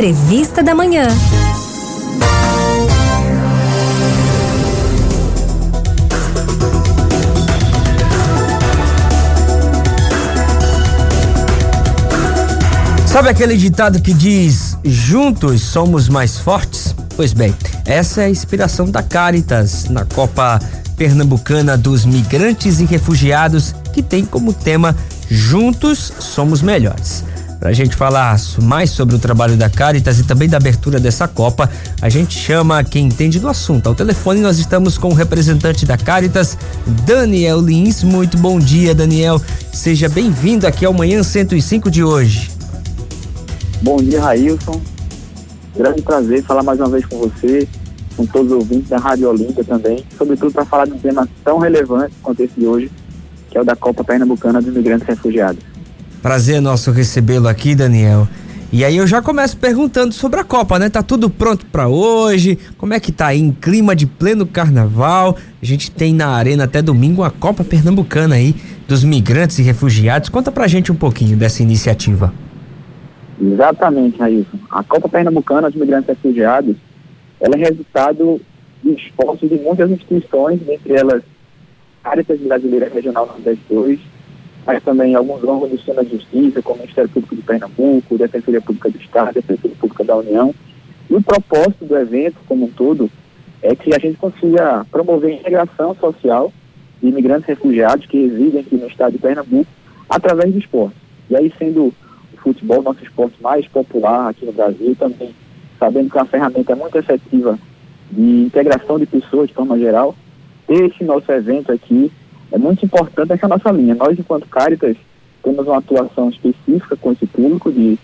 Entrevista da Manhã. Sabe aquele ditado que diz: juntos somos mais fortes? Pois bem, essa é a inspiração da Caritas na Copa Pernambucana dos Migrantes e Refugiados, que tem como tema Juntos Somos Melhores. Para a gente falar mais sobre o trabalho da Caritas e também da abertura dessa Copa, a gente chama quem entende do assunto. Ao telefone nós estamos com o representante da Caritas, Daniel Lins. Muito bom dia, Daniel. Seja bem-vindo aqui ao Manhã 105 de hoje. Bom dia, Railson. Grande prazer falar mais uma vez com você, com todos os ouvintes da Rádio Olímpia também, sobretudo para falar de um tema tão relevante quanto esse de hoje, que é o da Copa Pernambucana dos Imigrantes Refugiados. Prazer nosso recebê-lo aqui, Daniel. E aí eu já começo perguntando sobre a Copa, né? Tá tudo pronto para hoje? Como é que tá aí em clima de pleno carnaval? A gente tem na arena até domingo a Copa Pernambucana aí dos migrantes e refugiados. Conta pra gente um pouquinho dessa iniciativa. Exatamente, Raíssa. A Copa Pernambucana dos Migrantes Refugiados, ela é resultado de esforços de muitas instituições, dentre elas Caritas Brasileira Regional Nordeste 2, mas também alguns órgãos do sistema de justiça, como o Ministério Público de Pernambuco, Defensoria Pública do Estado, Defensoria Pública da União. E o propósito do evento, como um todo, é que a gente consiga promover a integração social de imigrantes refugiados que residem aqui no estado de Pernambuco através do esporte. E aí, sendo futebol, nosso esporte mais popular aqui no Brasil, também sabendo que é uma ferramenta muito efetiva de integração de pessoas de forma geral. Esse nosso evento aqui é muito importante essa nossa linha. Nós, enquanto Caritas, temos uma atuação específica com esse público de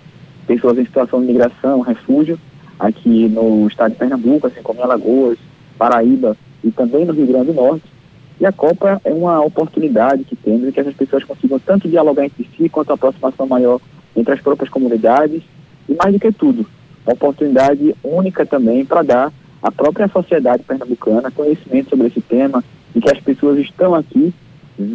pessoas em situação de migração, refúgio, aqui no estado de Pernambuco, assim como em Alagoas, Paraíba e também no Rio Grande do Norte. E a Copa é uma oportunidade que temos de que essas pessoas consigam tanto dialogar entre si quanto a aproximação maior entre as próprias comunidades e, mais do que tudo, uma oportunidade única também para dar à própria sociedade pernambucana conhecimento sobre esse tema e que as pessoas estão aqui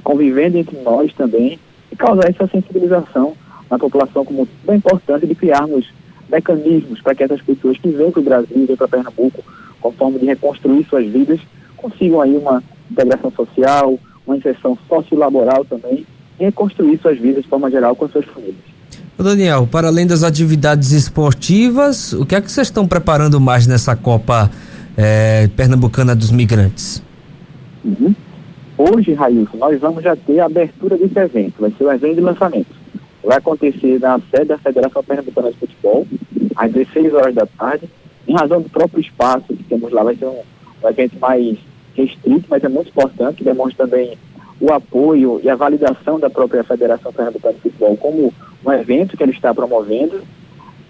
convivendo entre nós também e causar essa sensibilização na população como é importante de criarmos mecanismos para que essas pessoas que vêm para o Brasil, vêm para Pernambuco, com forma de reconstruir suas vidas, consigam aí uma integração social, uma inserção sociolaboral também e reconstruir suas vidas de forma geral com suas famílias. Daniel, para além das atividades esportivas, o que é que vocês estão preparando mais nessa Copa é, Pernambucana dos Migrantes? Uhum. Hoje, Railson, nós vamos já ter a abertura desse evento, vai ser o evento de lançamento. Vai acontecer na sede da Federação Pernambucana de Futebol, às 16 horas da tarde, em razão do próprio espaço que temos lá, vai ser um, um evento mais restrito, mas é muito importante, que demonstra também o apoio e a validação da própria Federação Pernambucana de Futebol como um evento que ele está promovendo.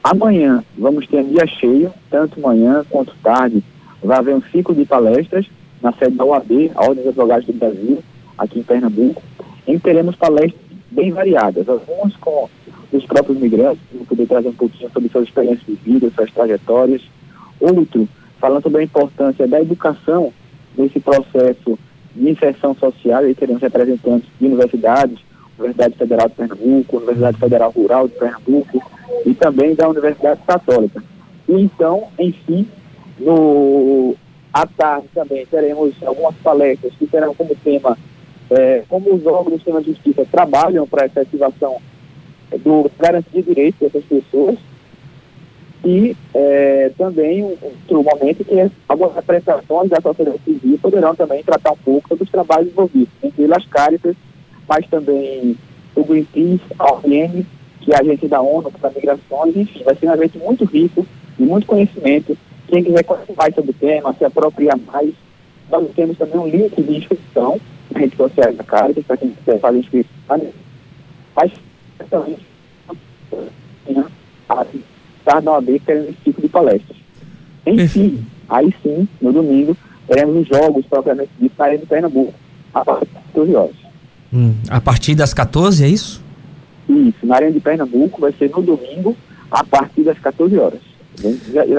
Amanhã vamos ter um dia cheio, tanto manhã quanto tarde. Vai haver um ciclo de palestras na sede da OAB, a Ordem dos Advogados do Brasil, aqui em Pernambuco, em que teremos palestras bem variadas, algumas com os próprios migrantes, para poder trazer um pouquinho sobre suas experiências de vida, suas trajetórias. Outro, falando sobre a importância da educação nesse processo de inserção social, e teremos representantes de universidades, Universidade Federal de Pernambuco, Universidade Federal Rural de Pernambuco e também da Universidade Católica. E então, enfim, no à tarde também teremos algumas palestras que terão como tema é, como os órgãos do sistema de justiça trabalham para a efetivação do garantia de direitos dessas pessoas e é, também um outro momento que é algumas representações da sociedade civil poderão também tratar um pouco sobre os trabalhos envolvidos, entre elas Caritas, mas também o Greenpeace, a ONU, que é a agência da ONU para migrações, enfim, vai ser um evento muito rico e muito conhecimento. Quem quiser conhecer mais sobre o tema, se apropriar mais, nós temos também um link de inscrição nas redes sociais da Caritas, para quem quiser fazer inscrição, mas também estar na OAB querendo esse tipo de palestras. Enfim, aí sim, no domingo, teremos os jogos propriamente dito na Arena do Pernambuco, a partir das 14 horas. Hum, a partir das 14, é isso? Isso, na Arena de Pernambuco vai ser no domingo, a partir das 14 horas.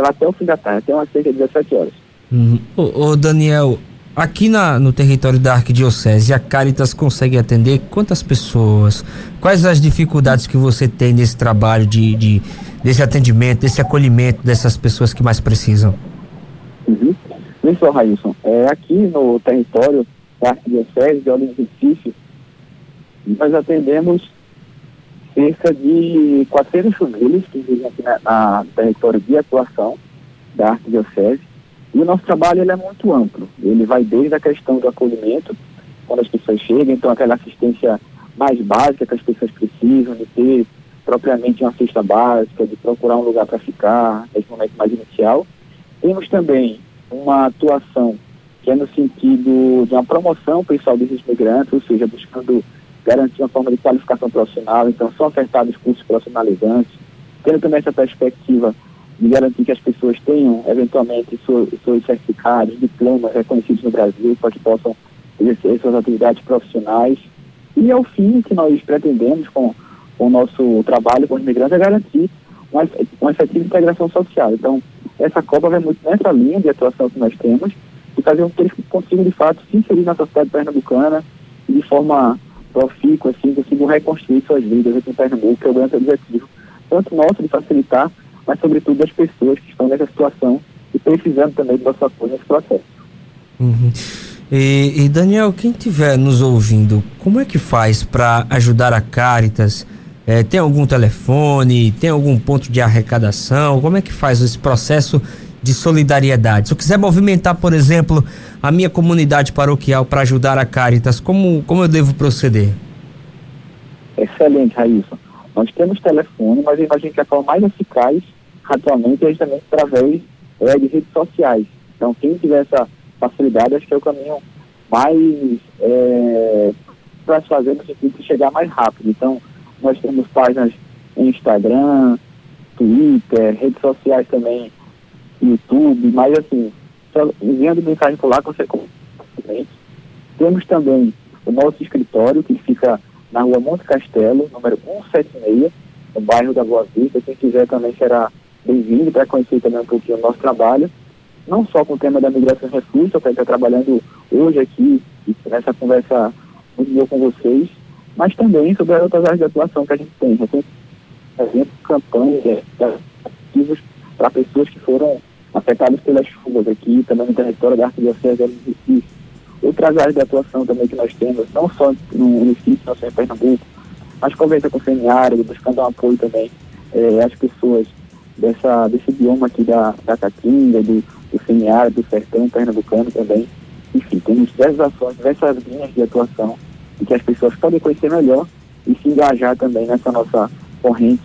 Até o fim da tarde, até umas cerca de 17 horas. Hum. Ô, ô, Daniel, aqui na, no território da Arquidiocese, a Caritas consegue atender quantas pessoas? Quais as dificuldades que você tem nesse trabalho de, de desse atendimento, desse acolhimento dessas pessoas que mais precisam? Uhum. Isso, Railson, é, aqui no território da Arquidiocese de Olinda Recife, nós atendemos cerca de 400 famílias que vivem aqui na, na território de atuação da Arquidiocese. E o nosso trabalho ele é muito amplo. Ele vai desde a questão do acolhimento, quando as pessoas chegam, então aquela assistência mais básica que as pessoas precisam, de ter propriamente uma cesta básica, de procurar um lugar para ficar, nesse momento mais inicial. Temos também uma atuação que é no sentido de uma promoção pessoal desses migrantes, ou seja, buscando garantir uma forma de qualificação profissional, então são ofertados cursos profissionalizantes, tendo também essa perspectiva de garantir que as pessoas tenham, eventualmente, seus, seus certificados, diplomas reconhecidos no Brasil, para que possam exercer suas atividades profissionais. E ao fim que nós pretendemos com, com o nosso trabalho com os imigrantes é garantir uma, uma efetiva integração social. Então, essa Copa vai muito nessa linha de atuação que nós temos, e fazer com que eles consigam, de fato, se inserir na sociedade pernambucana de forma profícua, assim, consigam reconstruir suas vidas aqui em Pernambuco, que é o grande objetivo, tanto nosso de facilitar, mas sobretudo das pessoas que estão nessa situação e precisando também do nosso apoio nesse processo. Uhum. E, e, Daniel, quem estiver nos ouvindo, como é que faz para ajudar a Caritas? É, tem algum telefone? Tem algum ponto de arrecadação? Como é que faz esse processo de solidariedade. Se eu quiser movimentar, por exemplo, a minha comunidade paroquial para ajudar a Caritas, como, como eu devo proceder? Excelente, Raíssa. Nós temos telefone, mas eu imagino que a forma mais eficaz atualmente é justamente através é, de redes sociais. Então, quem tiver essa facilidade, acho que é o caminho mais é, para fazer no sentido de chegar mais rápido. Então, nós temos páginas em Instagram, Twitter, redes sociais também YouTube, mas assim, enviando mensagem por lá, você Temos também o nosso escritório, que fica na rua Monte Castelo, número 176, no bairro da Boa Vista. Quem quiser também será bem-vindo para conhecer também um pouquinho o nosso trabalho. Não só com o tema da migração e refúgio, que está trabalhando hoje aqui, nessa conversa muito boa com vocês, mas também sobre as outras áreas de atuação que a gente tem. A gente tem campanhas é, ativos para pessoas que foram afetados pelas chuvas aqui, também no território da Arquidiocese de Recife. Outras áreas de atuação também que nós temos, não só no Recife, não só em Pernambuco, mas conversa com o semiárido, buscando um apoio também é, às pessoas dessa, desse bioma aqui da, da Caatinga, do, do semiárido, do sertão pernambucano também. Enfim, temos diversas ações, diversas linhas de atuação e que as pessoas podem conhecer melhor e se engajar também nessa nossa corrente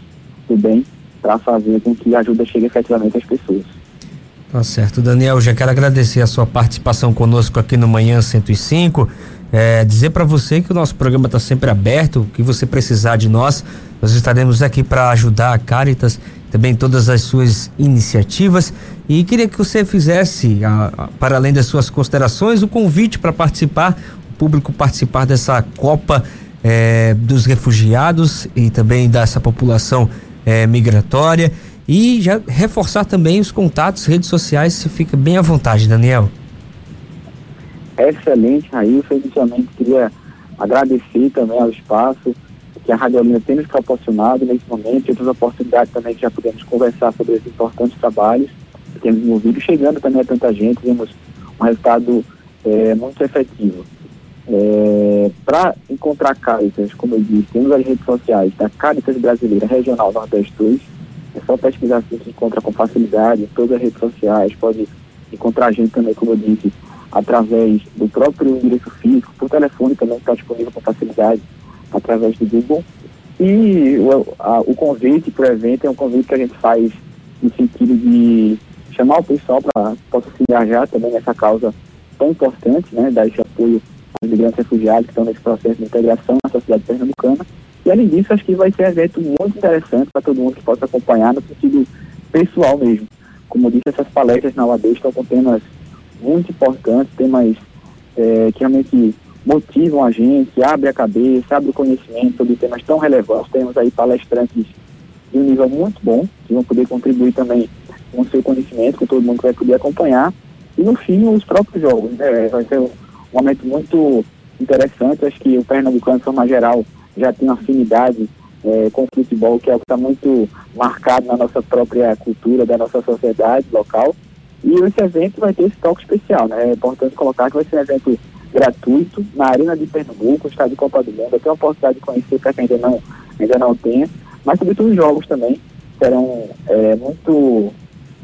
do bem para fazer com que a ajuda chegue efetivamente às pessoas. Tá certo, Daniel. Já quero agradecer a sua participação conosco aqui no Manhã 105. É, dizer para você que o nosso programa está sempre aberto. O que você precisar de nós, nós estaremos aqui para ajudar a Caritas, também todas as suas iniciativas. E queria que você fizesse, a, a, para além das suas considerações, o convite para participar, o público participar dessa Copa é, dos Refugiados e também dessa população é, migratória. E já reforçar também os contatos, redes sociais, se fica bem à vontade, Daniel. Excelente, Raíssa. Inicialmente queria agradecer também ao espaço que a Rádio Olinda tem nos proporcionado nesse momento e outras oportunidades também que já pudemos conversar sobre esses importantes trabalhos que temos envolvido, chegando também a tanta gente, temos um resultado é, muito efetivo. É, Para encontrar Caritas, como eu disse, temos as redes sociais da Caritas Brasileira Regional Nordeste 2, é só pesquisar assim que encontra com facilidade em todas as redes sociais, pode encontrar a gente também, como eu disse, através do próprio endereço físico, por telefone também está disponível com facilidade, através do Google. E o, a, o convite para o evento é um convite que a gente faz no sentido de chamar o pessoal para possa se engajar também nessa causa tão importante, né, dar esse apoio aos migrantes refugiados que estão nesse processo de integração na sociedade pernambucana e além disso, acho que vai ser um evento muito interessante para todo mundo que possa acompanhar no sentido pessoal mesmo. Como disse, essas palestras na UAB estão com temas muito importantes, temas é, que realmente motivam a gente, abre a cabeça, abre o conhecimento sobre temas tão relevantes. Temos aí palestrantes de um nível muito bom, que vão poder contribuir também com o seu conhecimento, com todo mundo que vai poder acompanhar. E no fim, os próprios jogos. Né? Vai ser um momento muito interessante. Acho que o Pernambucano, de forma geral, já tem uma afinidade é, com o futebol, que é o que está muito marcado na nossa própria cultura, da nossa sociedade local. E esse evento vai ter esse toque especial, né? É importante colocar que vai ser um evento gratuito na Arena de Pernambuco, estádio de Copa do Mundo. Tem a oportunidade de conhecer para quem ainda não, ainda não tenha, mas sobretudo os jogos também serão é, muito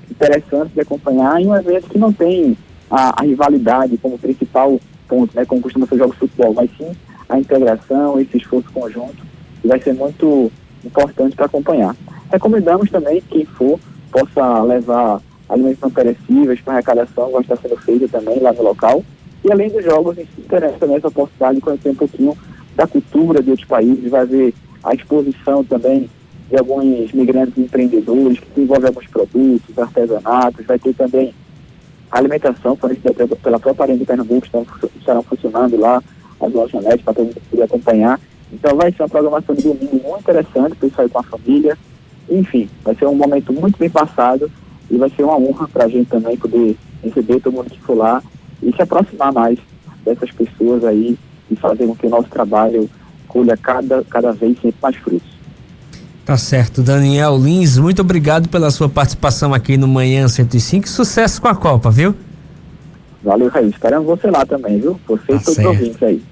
interessantes de acompanhar em um evento que não tem a, a rivalidade como principal ponto, né? Como costuma ser jogos de futebol, mas sim a integração, esse esforço conjunto, que vai ser muito importante para acompanhar. Recomendamos também que quem for possa levar alimentos não perecíveis para arrecadação, vai estar sendo feita também lá no local. E além dos jogos, a gente interessa também essa oportunidade de conhecer um pouquinho da cultura de outros países, vai ver a exposição também de alguns migrantes empreendedores que desenvolvem alguns produtos, artesanatos, vai ter também alimentação fornecida pela própria Arena de Pernambuco, estão, estarão funcionando lá, as lanchonetes para todo mundo poder acompanhar. Então vai ser uma programação de domingo muito interessante para sair com a família. Enfim, vai ser um momento muito bem passado e vai ser uma honra para a gente também poder receber todo mundo que for lá e se aproximar mais dessas pessoas aí e fazer com que o nosso trabalho colha cada, cada vez sempre mais frutos. Tá certo, Daniel Lins, muito obrigado pela sua participação aqui no Manhã 105. Sucesso com a Copa, viu? Valeu, Raí. Esperamos você lá também, viu? Você tá e todos os ouvintes aí.